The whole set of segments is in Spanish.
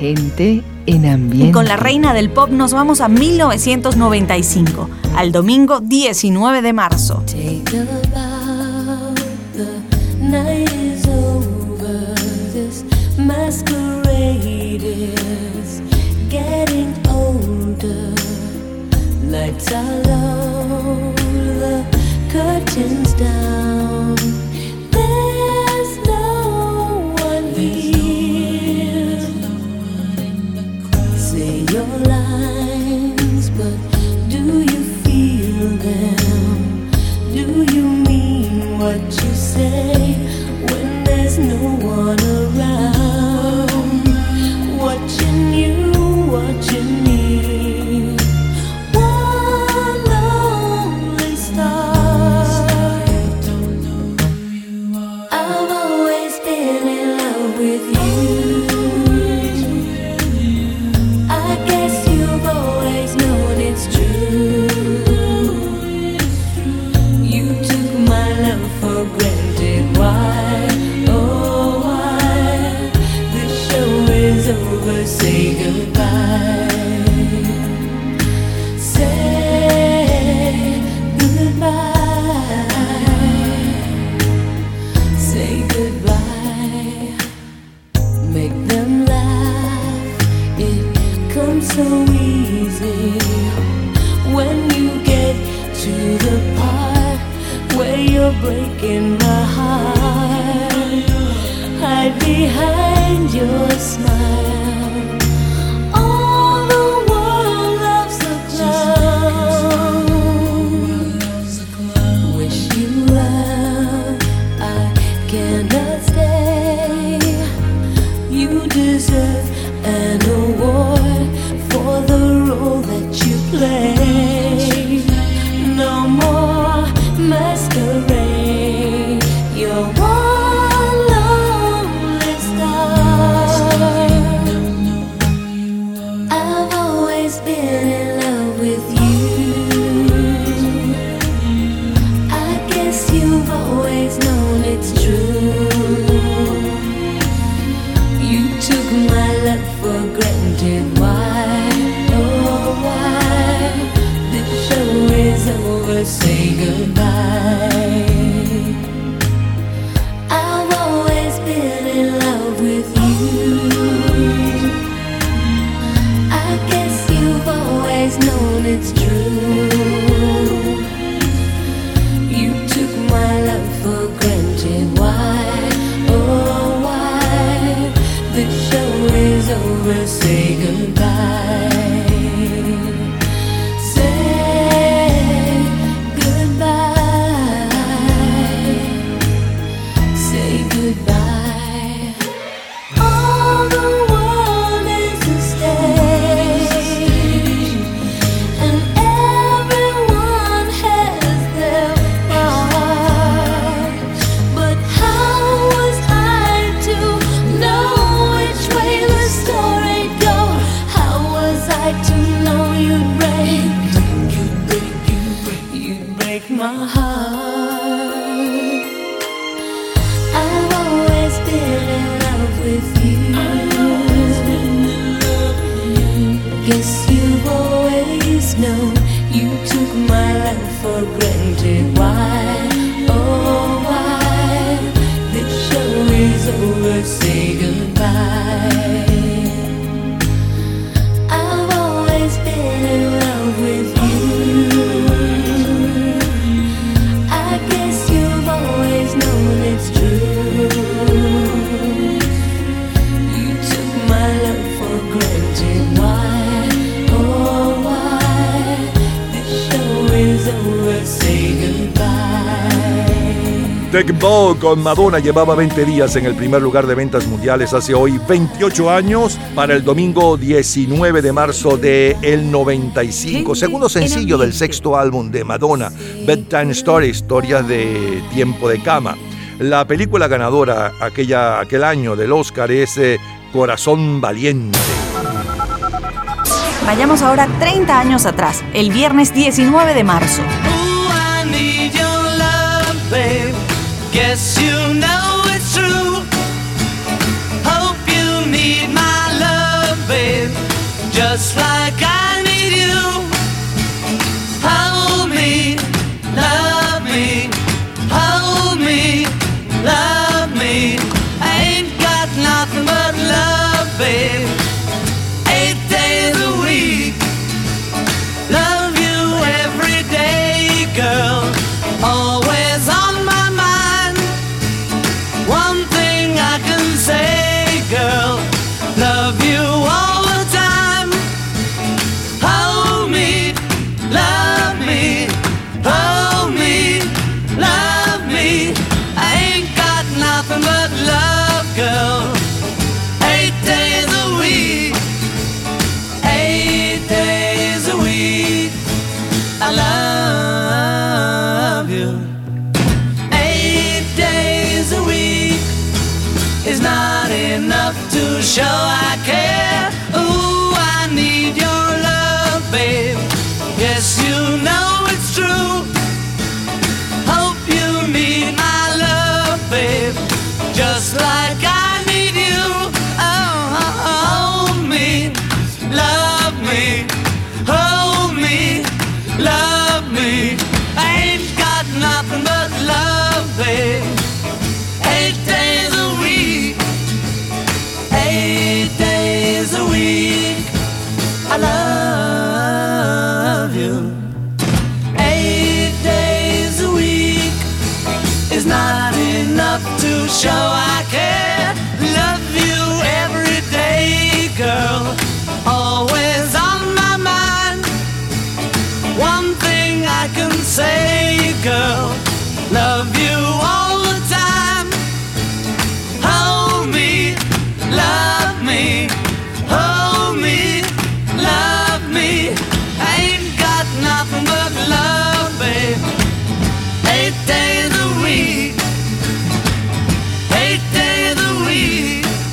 Gente en ambiente. Y con la reina del pop nos vamos a 1995, al domingo 19 de marzo. melihat con Madonna llevaba 20 días en el primer lugar de ventas mundiales hace hoy 28 años para el domingo 19 de marzo de el 95, segundo sencillo del sexto álbum de Madonna, Bedtime Story, historias de tiempo de cama. La película ganadora aquella, aquel año del Oscar es eh, Corazón Valiente. Vayamos ahora 30 años atrás, el viernes 19 de marzo. just like I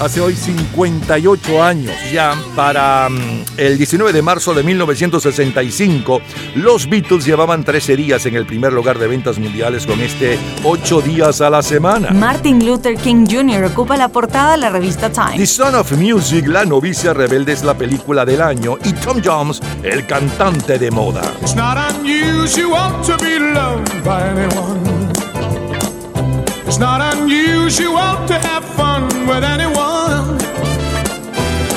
Hace hoy 58 años ya, para mm, el 19 de marzo de 1965, los Beatles llevaban 13 días en el primer lugar de ventas mundiales con este 8 días a la semana. Martin Luther King Jr. ocupa la portada de la revista The Time. Son of Music, La novicia rebelde es la película del año y Tom Jones, el cantante de moda. It's not unusual to be loved by anyone. It's not unusual to have fun with anyone.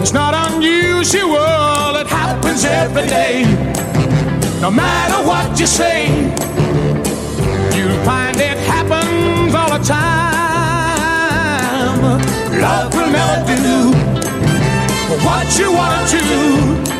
it's not unusual, it happens every day. No matter what you say, you'll find it happens all the time. Love will never do what you wanna do.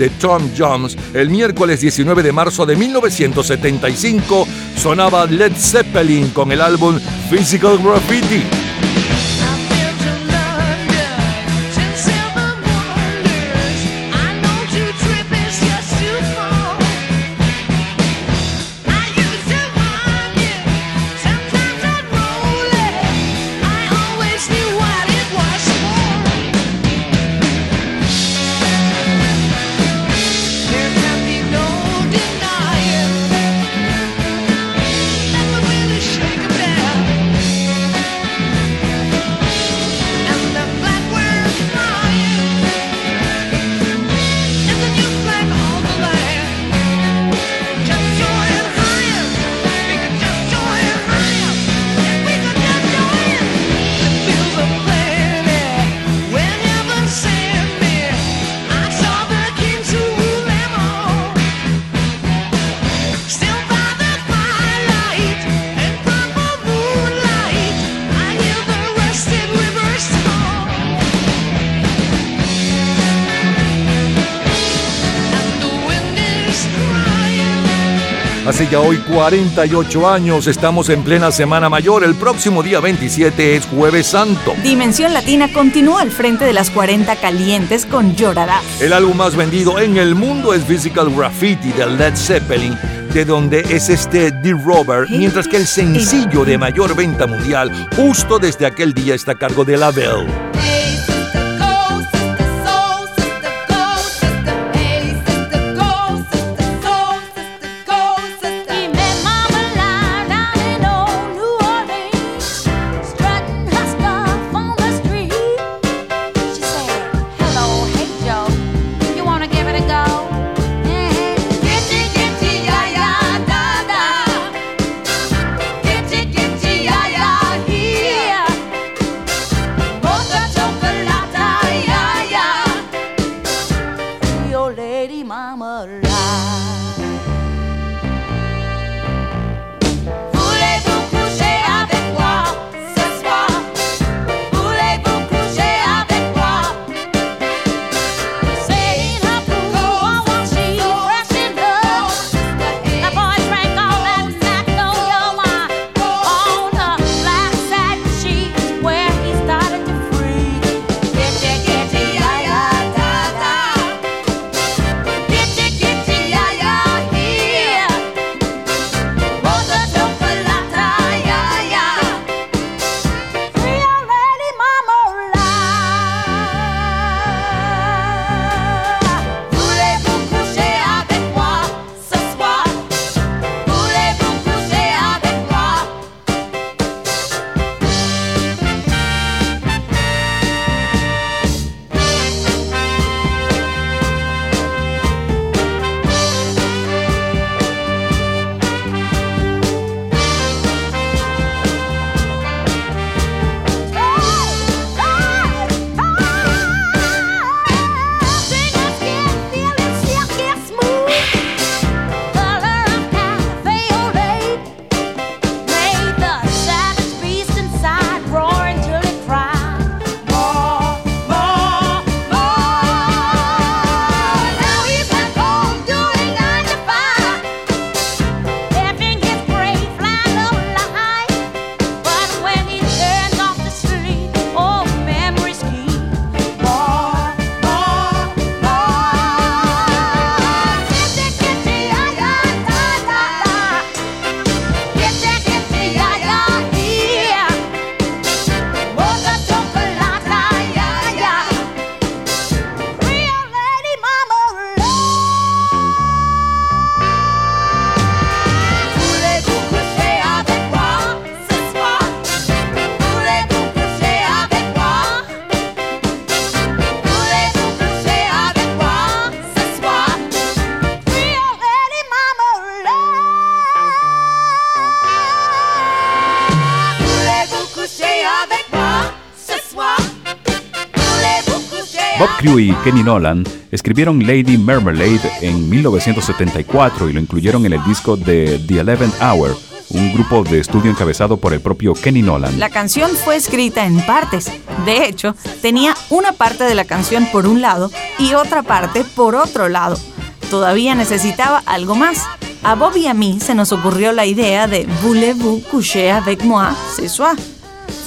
de Tom Jones, el miércoles 19 de marzo de 1975 sonaba Led Zeppelin con el álbum Physical Graffiti. Hace ya hoy 48 años estamos en plena Semana Mayor. El próximo día 27 es Jueves Santo. Dimensión Latina continúa al frente de las 40 calientes con Llorará. El álbum más vendido en el mundo es Physical Graffiti de Led Zeppelin, de donde es este The Rover, mientras que el sencillo de mayor venta mundial justo desde aquel día está a cargo de La Belle. Kenny Nolan escribieron Lady Marmalade en 1974 y lo incluyeron en el disco de The Eleventh Hour, un grupo de estudio encabezado por el propio Kenny Nolan. La canción fue escrita en partes. De hecho, tenía una parte de la canción por un lado y otra parte por otro lado. Todavía necesitaba algo más. A Bob y a mí se nos ocurrió la idea de Voulez-vous coucher avec moi ce soir?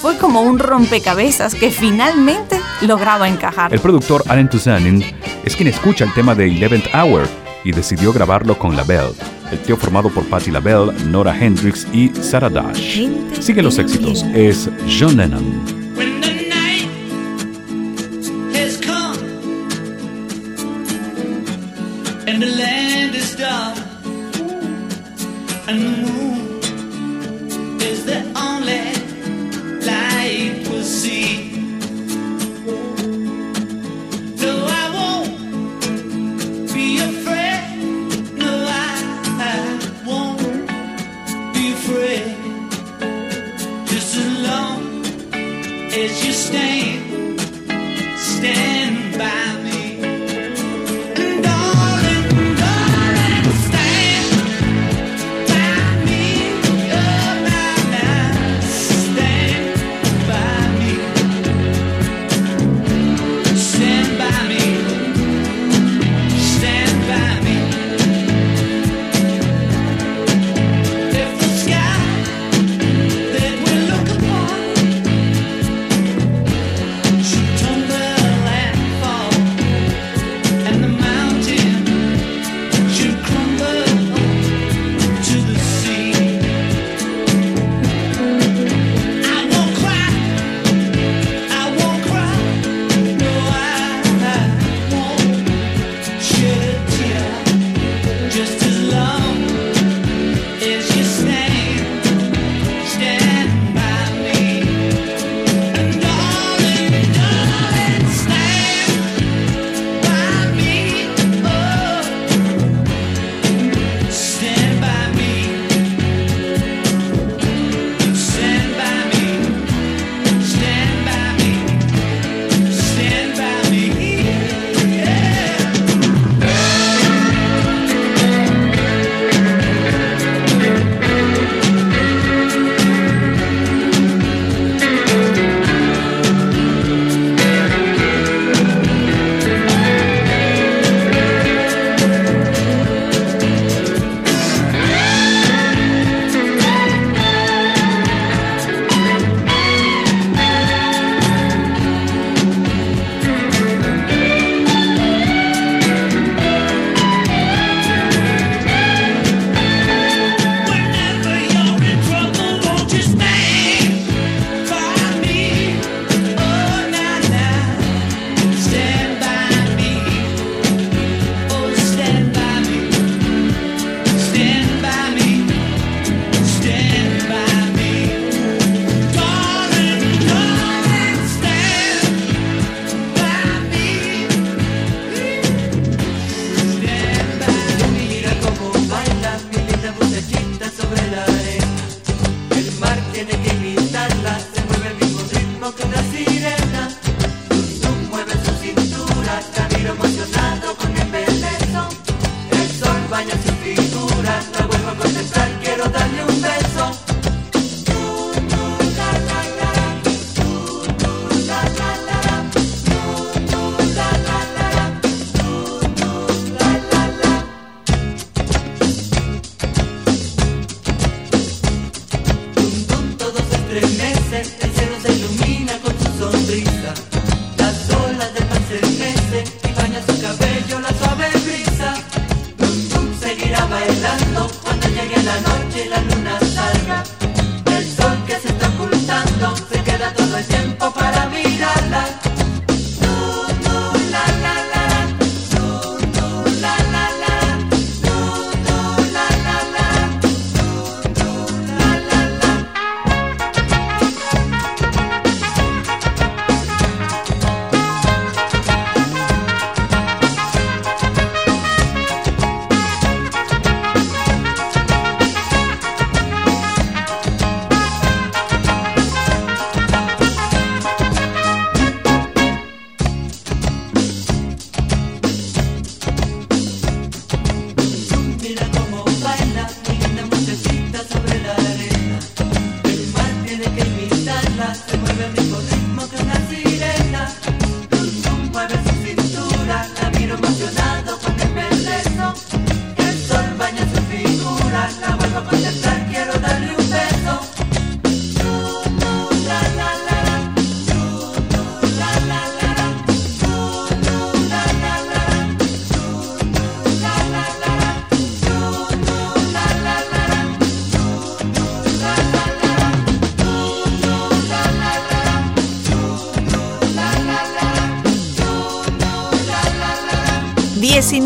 Fue como un rompecabezas que finalmente lograba encajar. El productor Alan Tuzanin es quien escucha el tema de Eleventh Hour y decidió grabarlo con LaBelle, el tío formado por Patti LaBelle, Nora Hendrix y Sarah Dash. Sigue los éxitos, es John Lennon.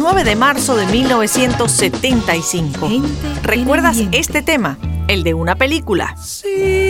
19 de marzo de 1975. Gente ¿Recuerdas este tema? El de una película. See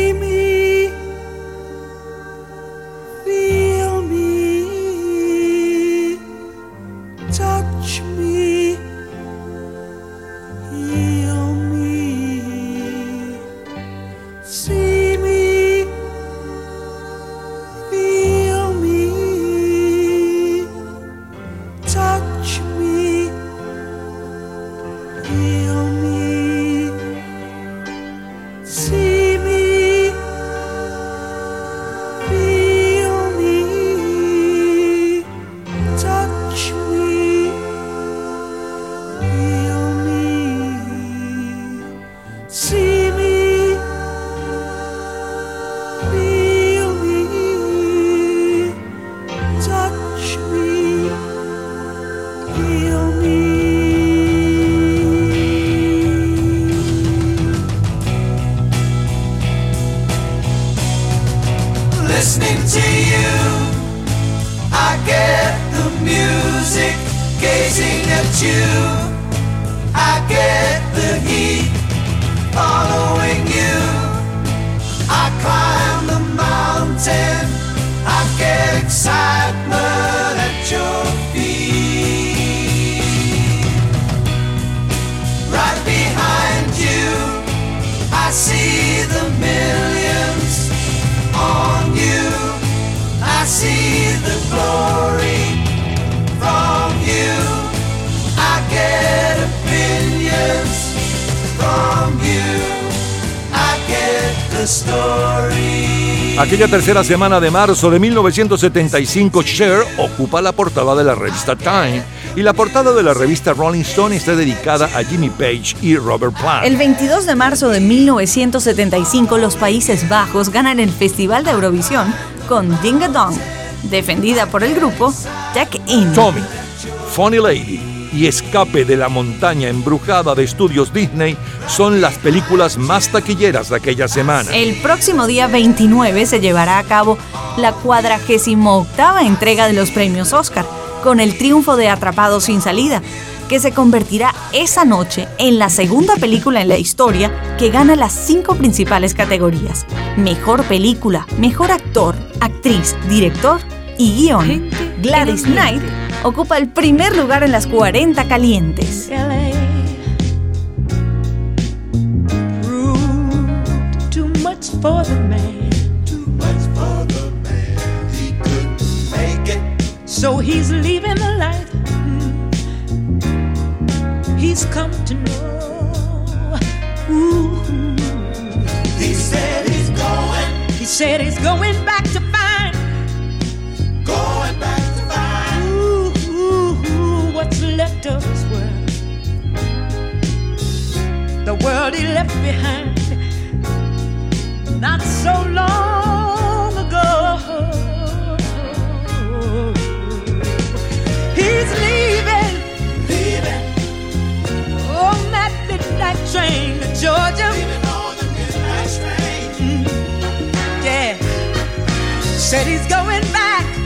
Aquella tercera semana de marzo de 1975, Cher ocupa la portada de la revista Time y la portada de la revista Rolling Stone está dedicada a Jimmy Page y Robert Plant. El 22 de marzo de 1975, los Países Bajos ganan el Festival de Eurovisión con Ding a Dong, defendida por el grupo Jack In. Tommy, Funny Lady y Escape de la montaña embrujada de estudios Disney son las películas más taquilleras de aquella semana. El próximo día 29 se llevará a cabo la 48 entrega de los premios Oscar, con el triunfo de Atrapado sin salida, que se convertirá esa noche en la segunda película en la historia que gana las cinco principales categorías. Mejor película, mejor actor, actriz, director y guion. Gladys Knight. Ocupa el primer lugar en las 40 calientes. LA. Rude, too much for the man. Too much for the man, he couldn't make it. So he's leaving the life he's come to know. Ooh. He said he's going, He said he's going back to world he left behind not so long ago. He's leaving, leaving on that midnight train to Georgia. Mm. Yeah, said he's going back.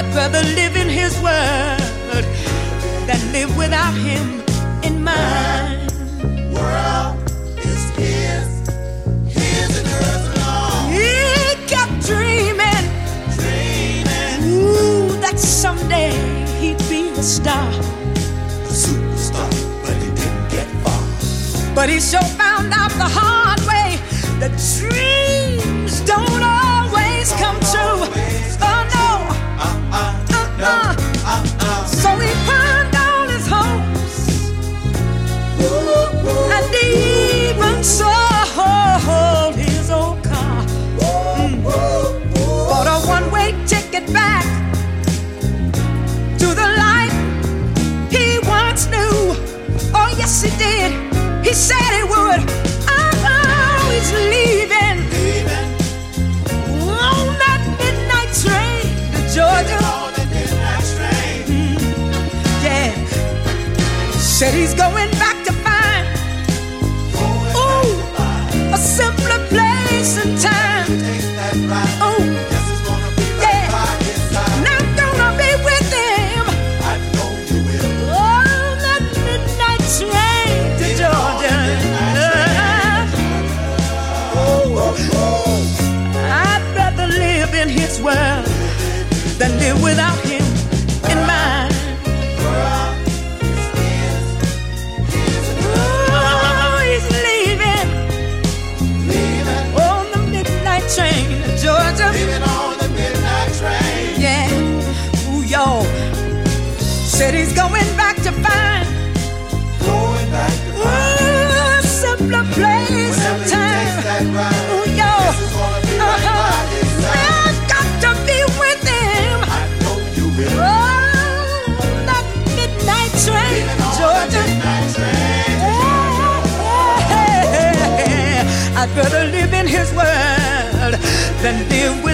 I'd rather live in His word than live without Him in mine. World is His, His and alone. He kept dreaming, dreaming, ooh, that someday he'd be a star, a superstar. But he didn't get far. But dreams don't always come true. Oh no, uh-uh. So he pawned all his hopes and even sold his old car. Mm. Bought a one-way ticket back to the life he once knew. Oh yes, he did. He said he would. Said he's going back this world than live with.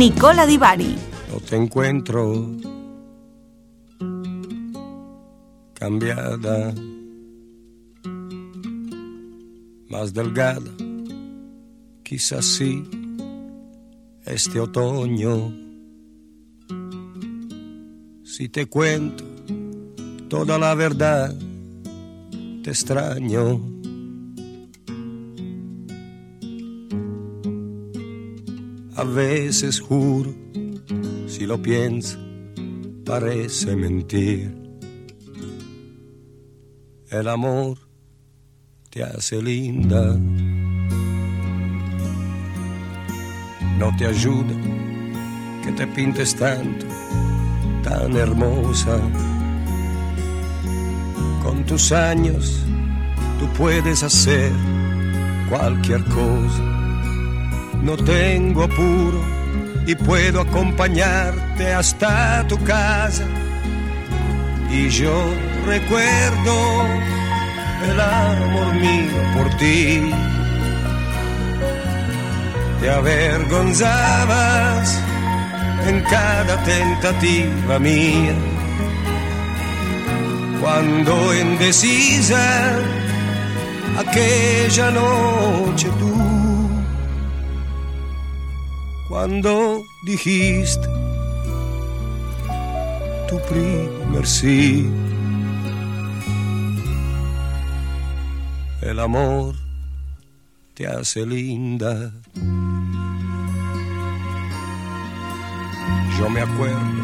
Nicola Di Bari. no te encuentro cambiada, más delgada, quizás sí, este otoño. Si te cuento toda la verdad, te extraño. A veces juro, si lo pienso, parece mentir. El amor te hace linda, no te ayuda que te pintes tanto, tan hermosa. Con tus años tú puedes hacer cualquier cosa. No tengo apuro y puedo acompañarte hasta tu casa. Y yo recuerdo el amor mío por ti. Te avergonzabas en cada tentativa mía. Cuando indecisa aquella noche tú cuando dijiste tu primer sí. El amor te hace linda. yo me acuerdo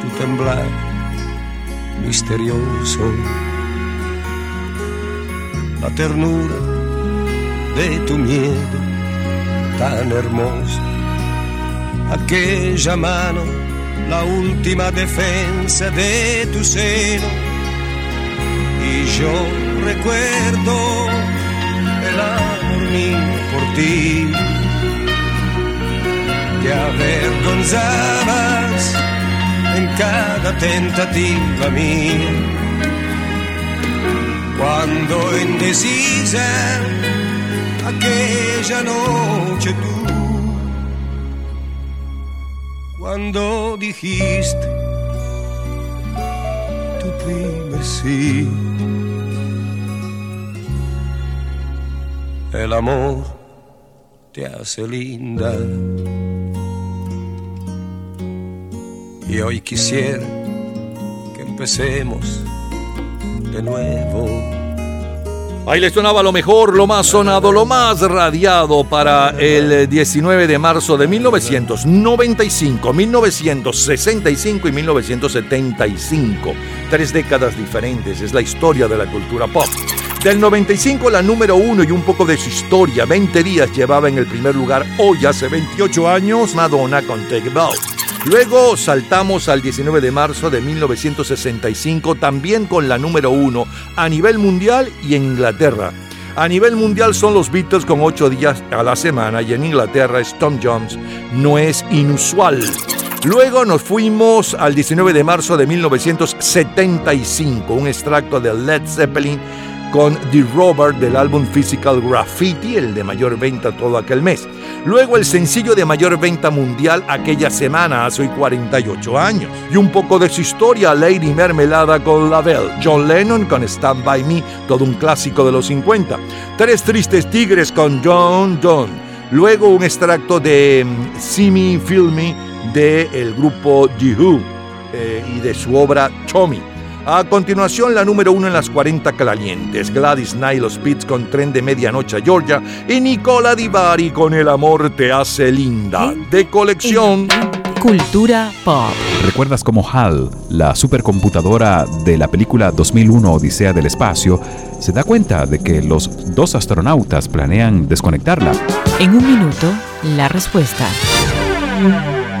tu temblar misterioso, la ternura de tu miedo tan hermoso, aquella mano, la última defensa de tu seno, y yo recuerdo el amor mío por ti. Te avergonzabas en cada tentativa mía. Cuando indecisa aquella noche tú, cuando dijiste tu primer sí, el amor te hace linda. Y hoy quisiera que empecemos de nuevo. Ahí les sonaba lo mejor, lo más sonado, lo más radiado para el 19 de marzo de 1995, 1965 y 1975. Tres décadas diferentes, es la historia de la cultura pop. Del 95 la número uno y un poco de su historia, 20 días llevaba en el primer lugar hoy hace 28 años Madonna con Take It. Luego saltamos al 19 de marzo de 1965, también con la número uno a nivel mundial y en Inglaterra. A nivel mundial son los Beatles con 8 días a la semana y en Inglaterra es Tom Jones. No es inusual. Luego nos fuimos al 19 de marzo de 1975, un extracto de Led Zeppelin con The Robert del álbum Physical Graffiti, el de mayor venta todo aquel mes. Luego el sencillo de mayor venta mundial aquella semana, hace hoy 48 años. Y un poco de su historia, Lady Mermelada con La Belle, John Lennon con Stand By Me, todo un clásico de los 50. Tres Tristes Tigres con John Donne. Luego un extracto de mm, See Me, Feel Me del el grupo The eh, y de su obra Tommy. A continuación, la número uno en las 40 calientes, Gladys Knight, los Beats con Tren de Medianoche a Georgia y Nicola Di Bari con El amor te hace linda, de colección. Cultura pop. ¿Recuerdas cómo HAL, la supercomputadora de la película 2001 Odisea del Espacio, se da cuenta de que los dos astronautas planean desconectarla? En un minuto, la respuesta.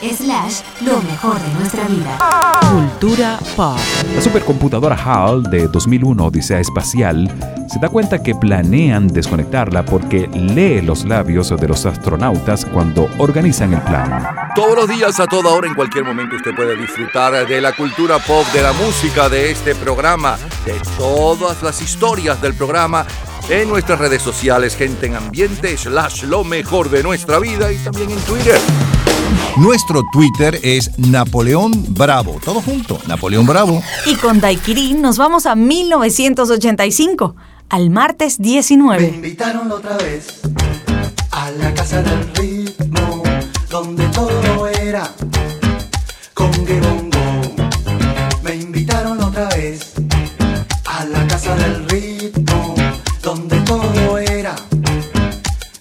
Slash, lo mejor de nuestra vida. Cultura pop. La supercomputadora HAL de 2001 Odisea Espacial se da cuenta que planean desconectarla porque lee los labios de los astronautas cuando organizan el plan. Todos los días, a toda hora, en cualquier momento, usted puede disfrutar de la cultura pop, de la música, de este programa, de todas las historias del programa en nuestras redes sociales, gente en ambiente, slash lo mejor de nuestra vida y también en Twitter. Nuestro Twitter es Napoleón Bravo. Todo junto, Napoleón Bravo. Y con Daiquiri nos vamos a 1985, al martes Me 19. invitaron otra vez a la casa del ritmo, donde todo era con bongo. Me invitaron otra vez a la casa del ritmo, donde todo era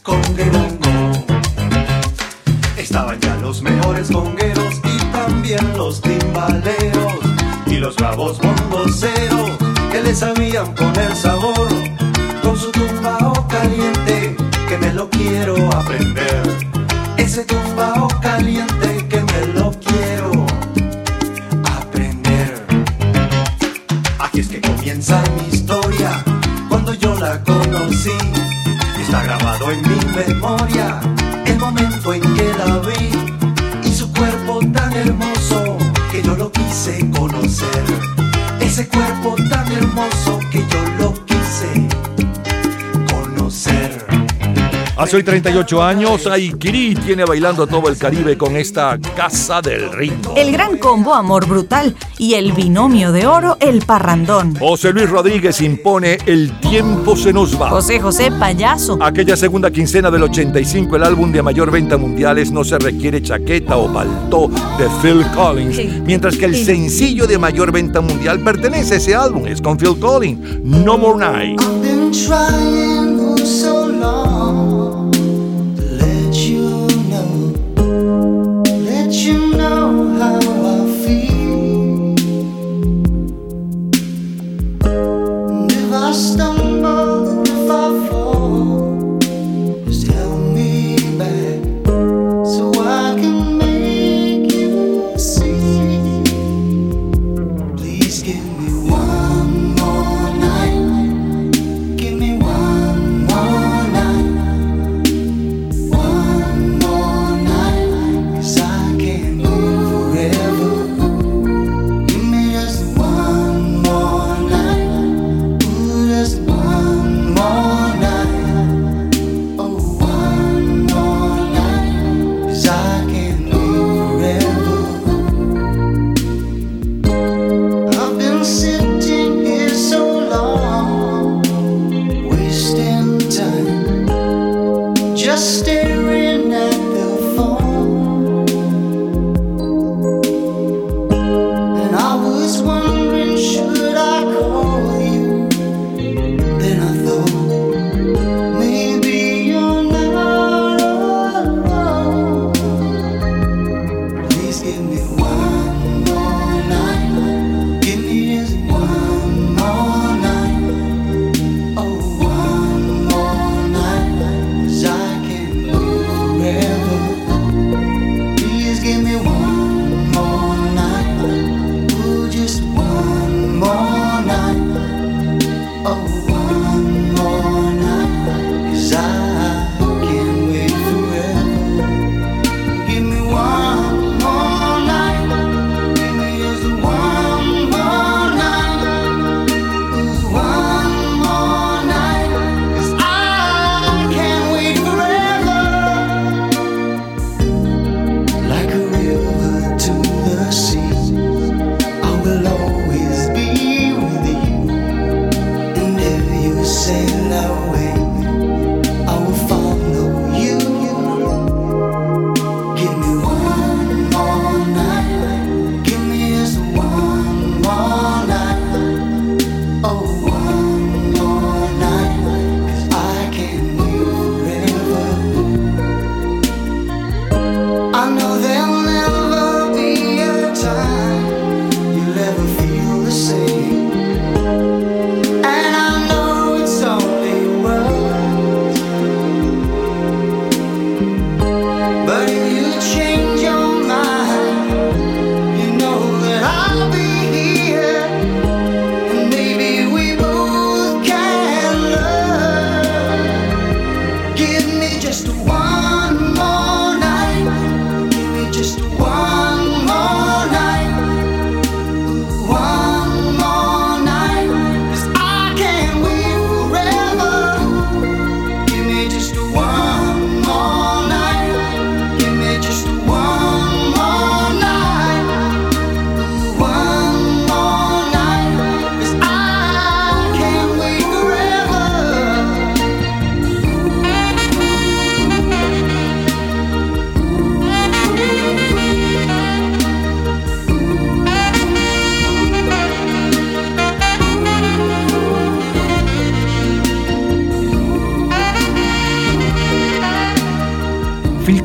con bongo. Estaban ya los mejores congueros y también los timbaleros y los bravos bongoceros que le sabían poner sabor con su tumbao caliente que me lo quiero aprender. Ese tumbao caliente que me lo quiero aprender. Aquí es que comienza mi historia cuando yo la conocí. Está grabado en mi memoria Tan hermoso Hace hoy 38 años, Aikiri tiene bailando a todo el Caribe con esta Casa del Ritmo. El gran combo Amor Brutal y el binomio de oro El Parrandón. José Luis Rodríguez impone El Tiempo se nos va. José José Payaso. Aquella segunda quincena del 85, el álbum de mayor venta mundial es No se requiere chaqueta o paltó de Phil Collins. Mientras que el sencillo de mayor venta mundial pertenece a ese álbum, es con Phil Collins, No More Night. I've been trying so long.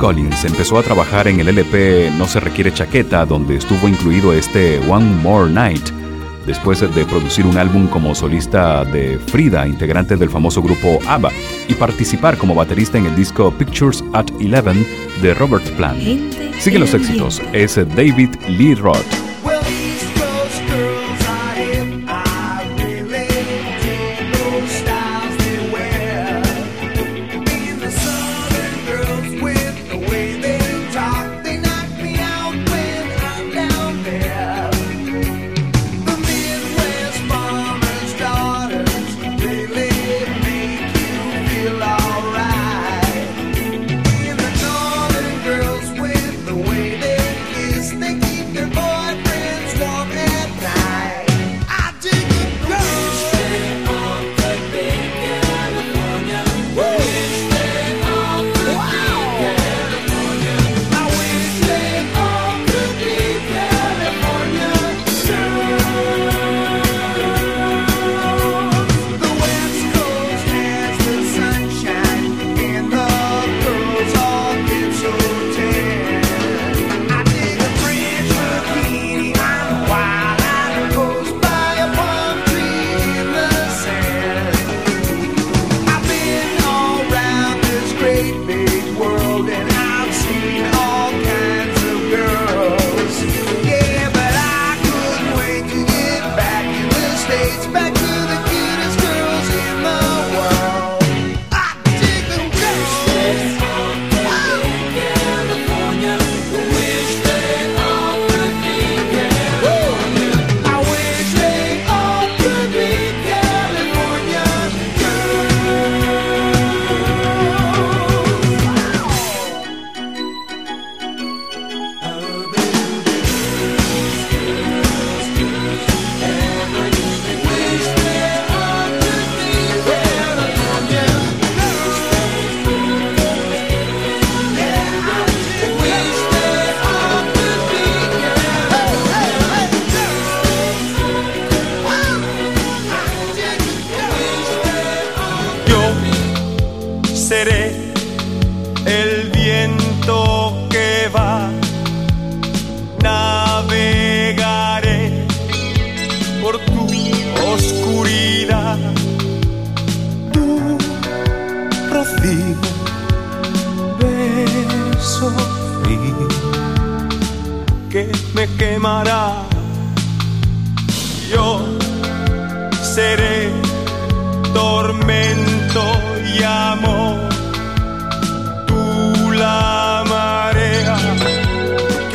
Collins empezó a trabajar en el LP No se requiere chaqueta, donde estuvo incluido este One More Night, después de producir un álbum como solista de Frida, integrante del famoso grupo ABBA, y participar como baterista en el disco Pictures at Eleven de Robert Plant. Sigue los éxitos, es David Lee Roth.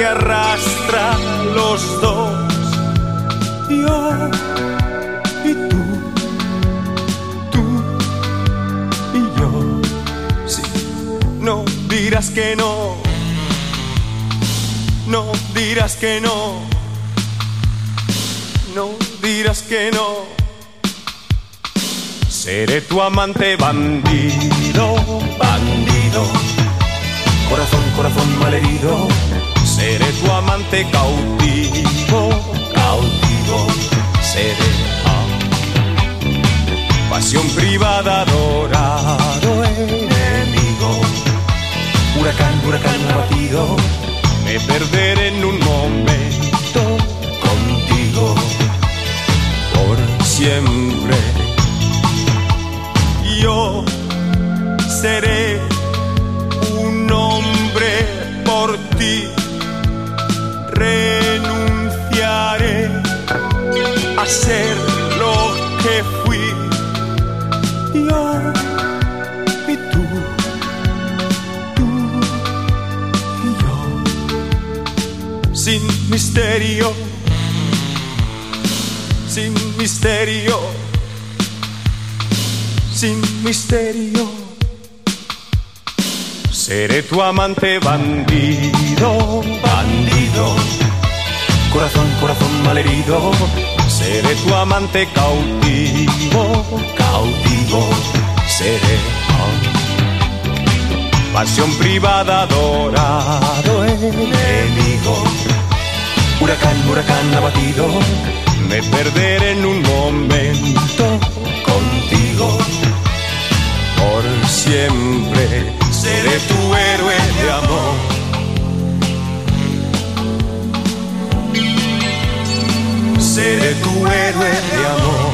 Arrastra los dos, yo y tú, tú y yo. Sí, no dirás que no, no dirás que no, no dirás que no. Seré tu amante bandido, bandido. Corazón, corazón malherido. Seré tu amante cautivo, cautivo. Seré pasión privada, adorado enemigo. Huracán, huracán abatido. Me perderé en un momento contigo por siempre yo seré ser lo que fui. Yo y tú, tú y yo, sin misterio, sin misterio sin misterio. Seré tu amante bandido, bandido. Corazón, corazón malherido. Seré tu amante cautivo, cautivo. Seré pasión privada, adorado enemigo. Huracán, huracán abatido. Me perderé en un momento contigo por siempre seré tu héroe Seré tu héroe de amor.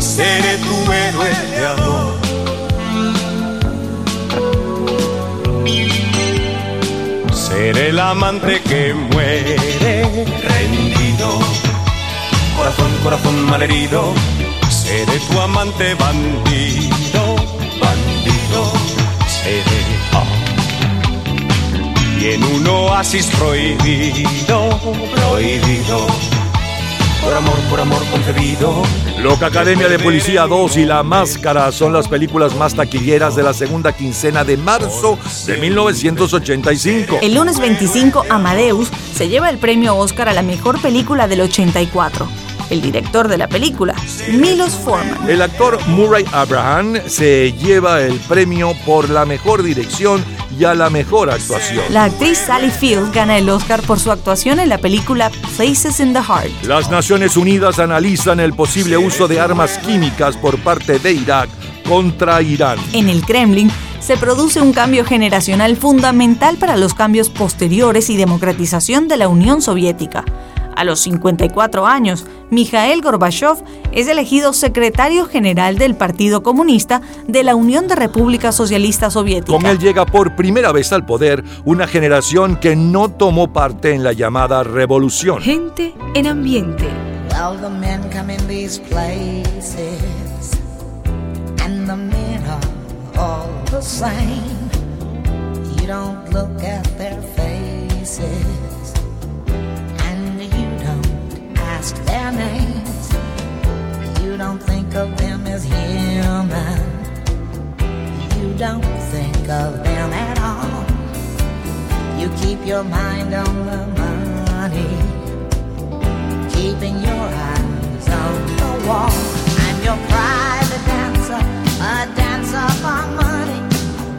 Seré tu héroe de amor. Seré el amante que muere rendido corazón, corazón malherido. Seré tu amante bandido, Y en un oasis prohibido, prohibido. Por amor, por amor concebido. Loca Academia de Policía 2 y La Máscara son las películas más taquilleras de la segunda quincena de marzo de 1985. El lunes 25, Amadeus se lleva el premio Oscar a la mejor película del 84. El director de la película, Milos Forman. El actor Murray Abraham se lleva el premio por la mejor dirección y a la mejor actuación. La actriz Sally Field gana el Oscar por su actuación en la película Places in the Heart. Las Naciones Unidas analizan el posible uso de armas químicas por parte de Irak contra Irán. En el Kremlin se produce un cambio generacional fundamental para los cambios posteriores y democratización de la Unión Soviética. A los 54 años, Mikhail Gorbachev es elegido secretario general del Partido Comunista de la Unión de Repúblicas Socialistas Soviéticas. Con él llega por primera vez al poder una generación que no tomó parte en la llamada revolución. Gente en ambiente. Well, the men come in these places, and the men are all the same. You don't look at their faces, ask their names. You don't think of them as human. You don't think of them at all. You keep your mind on the money keeping your eyes on the wall. I'm your private dancer, a dancer for money.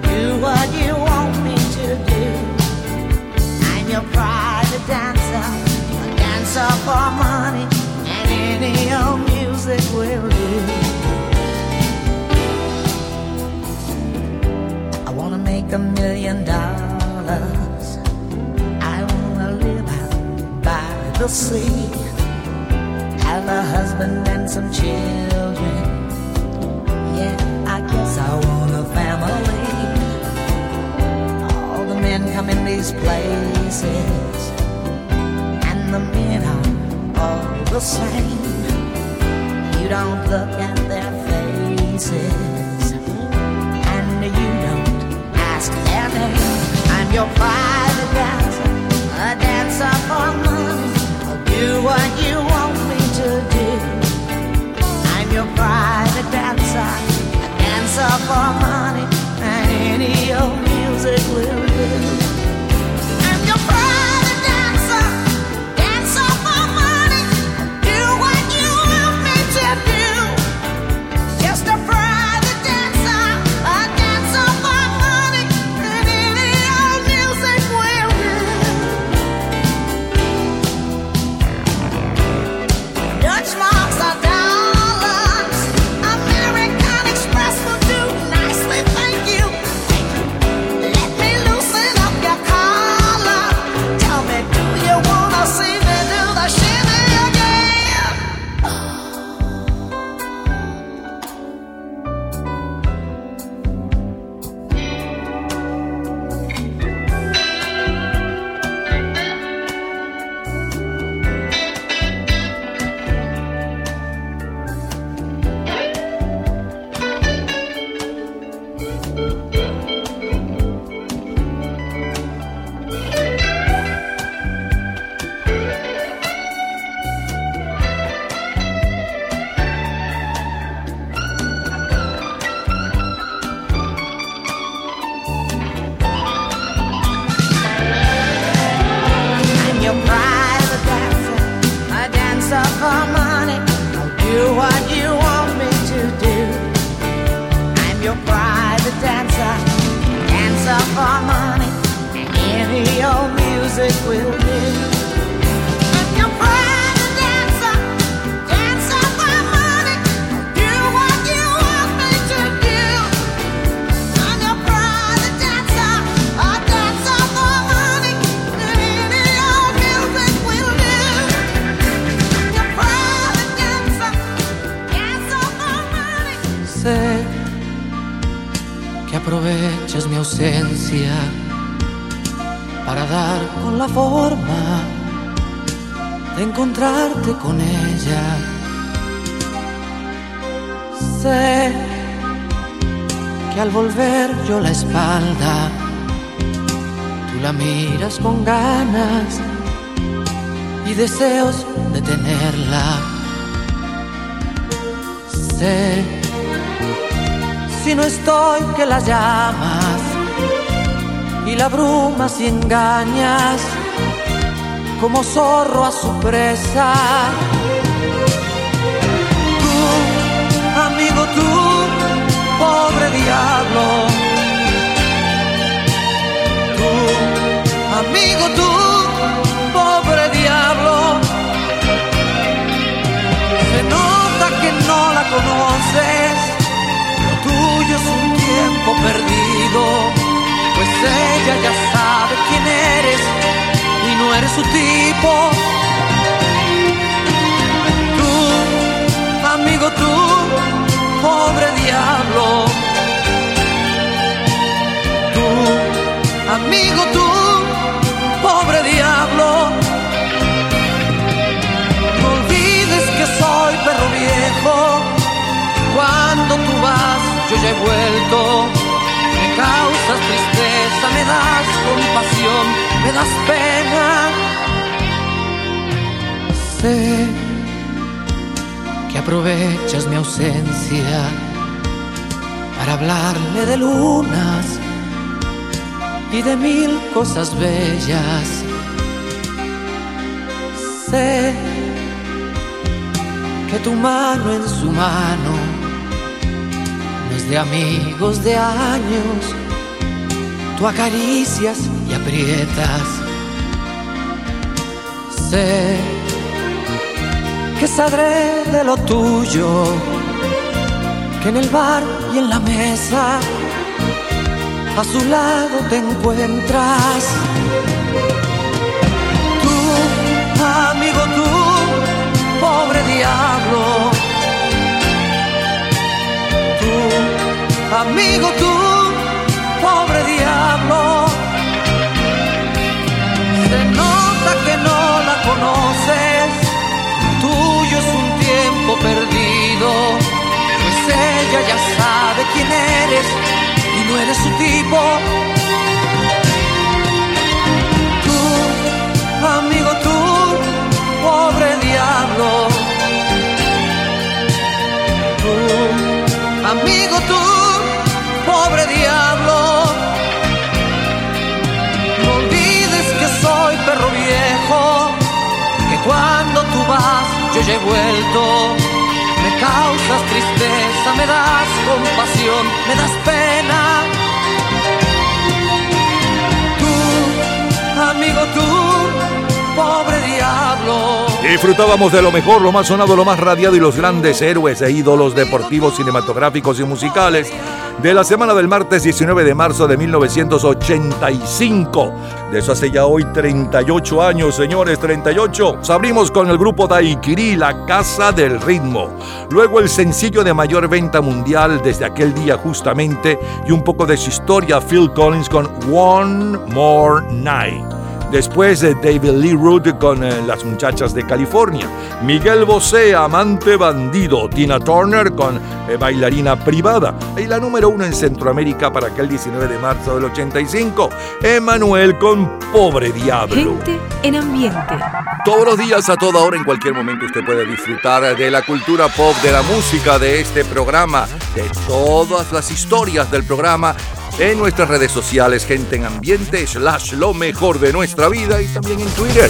Do what you want me to do. I'm your private dancer, dress up for money, and any old music will do. I wanna make a million dollars. I wanna live out by the sea. Have a husband and some children. Yeah, I guess I want a family. All the men come in these places the are all the same. You don't look at their faces, and you don't ask their name. I'm your private dancer, a dancer for money. I'll do what you want me to do. I'm your private dancer, a dancer for money, para dar con la forma de encontrarte con ella. Sé que al volver yo la espalda, tú la miras con ganas y deseos de tenerla. Sé si no estoy que la llamas y la brumas y engañas como zorro a su presa. Tú, amigo, tú, pobre diablo. Tú, amigo, tú, pobre diablo. Se nota que no la conoces lo tuyo es un tiempo perdido, ella ya sabe quién eres y no eres su tipo. Tú, amigo, tú, pobre diablo. Tú, amigo, tú, pobre diablo. No olvides que soy perro viejo. Cuando tú vas, yo ya he vuelto. Me causas tristeza, me das compasión, me das pena. Sé que aprovechas mi ausencia para hablarle de lunas y de mil cosas bellas. Sé que tu mano en su mano no es de amigos de años. Tú acaricias y aprietas. Sé que sabré de lo tuyo, que en el bar y en la mesa a su lado te encuentras. Tú, amigo diablo. Tú, amigo, tú, pobre diablo. Se nota que no la conoces, tuyo es un tiempo perdido, pues ella ya sabe quién eres y no eres su tipo. Tú, amigo, tú, pobre diablo. Tú, amigo, tú, cuando tú vas yo ya he vuelto. Me causas tristeza, me das compasión, me das pena. Disfrutábamos de lo mejor, lo más sonado, lo más radiado y los grandes héroes e ídolos deportivos, cinematográficos y musicales de la semana del martes 19 de marzo de 1985. De eso hace ya hoy 38 años, señores, 38. Nos abrimos con el grupo Daiquiri, La Casa del Ritmo. Luego el sencillo de mayor venta mundial desde aquel día justamente y un poco de su historia, Phil Collins con One More Night. Después de David Lee Roth con eh, Las Muchachas de California. Miguel Bosé, Amante Bandido. Tina Turner con eh, Bailarina Privada. Y la número uno en Centroamérica para aquel 19 de marzo del 85. Emanuel con Pobre Diablo. Gente en ambiente. Todos los días, a toda hora, en cualquier momento, usted puede disfrutar de la cultura pop, de la música, de este programa, de todas las historias del programa en nuestras redes sociales, gente en ambiente, slash lo mejor de nuestra vida y también en Twitter.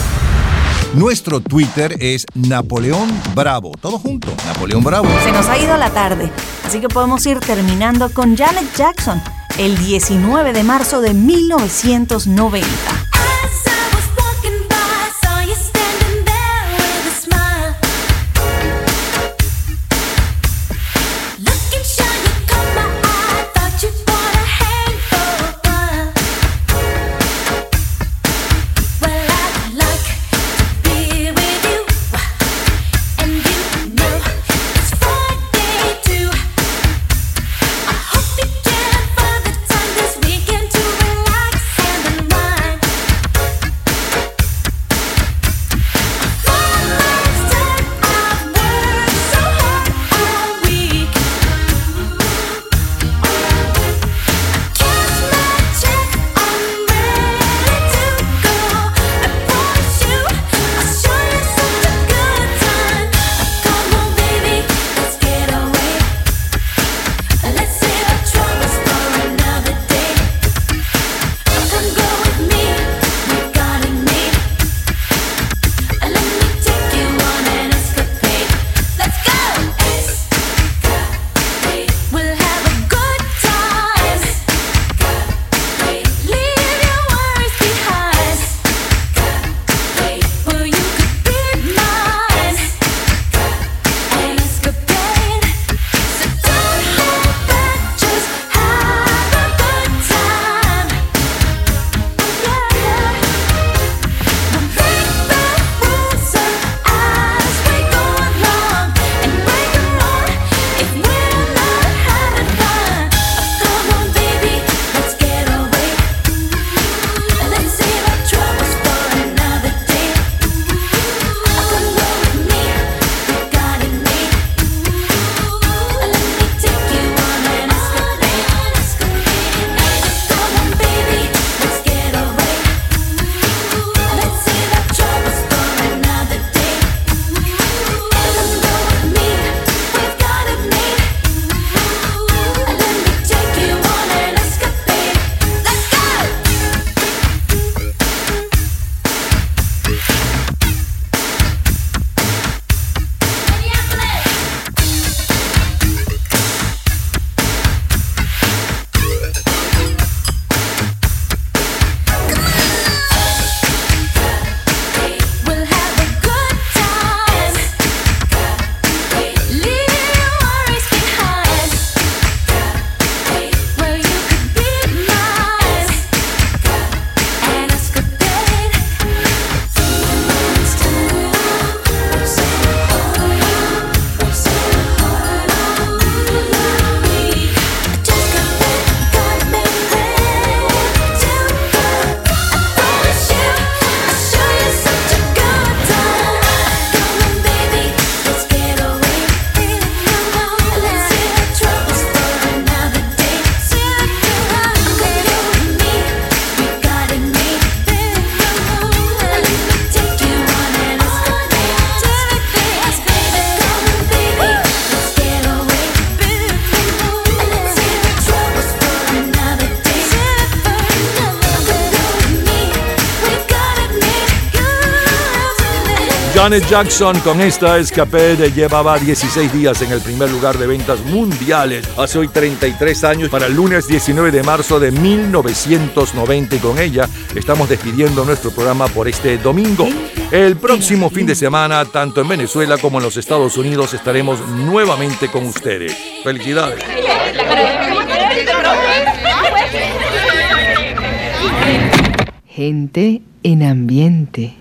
Nuestro Twitter es Napoleón Bravo. Todo junto, Napoleón Bravo. Se nos ha ido la tarde, así que podemos ir terminando con Janet Jackson, el 19 de marzo de 1990. Janet Jackson con esta Escapade llevaba 16 días en el primer lugar de ventas mundiales hace hoy 33 años para el lunes 19 de marzo de 1990 y con ella estamos despidiendo nuestro programa por este domingo. El próximo fin de semana, tanto en Venezuela como en los Estados Unidos, estaremos nuevamente con ustedes. Felicidades. Gente en ambiente.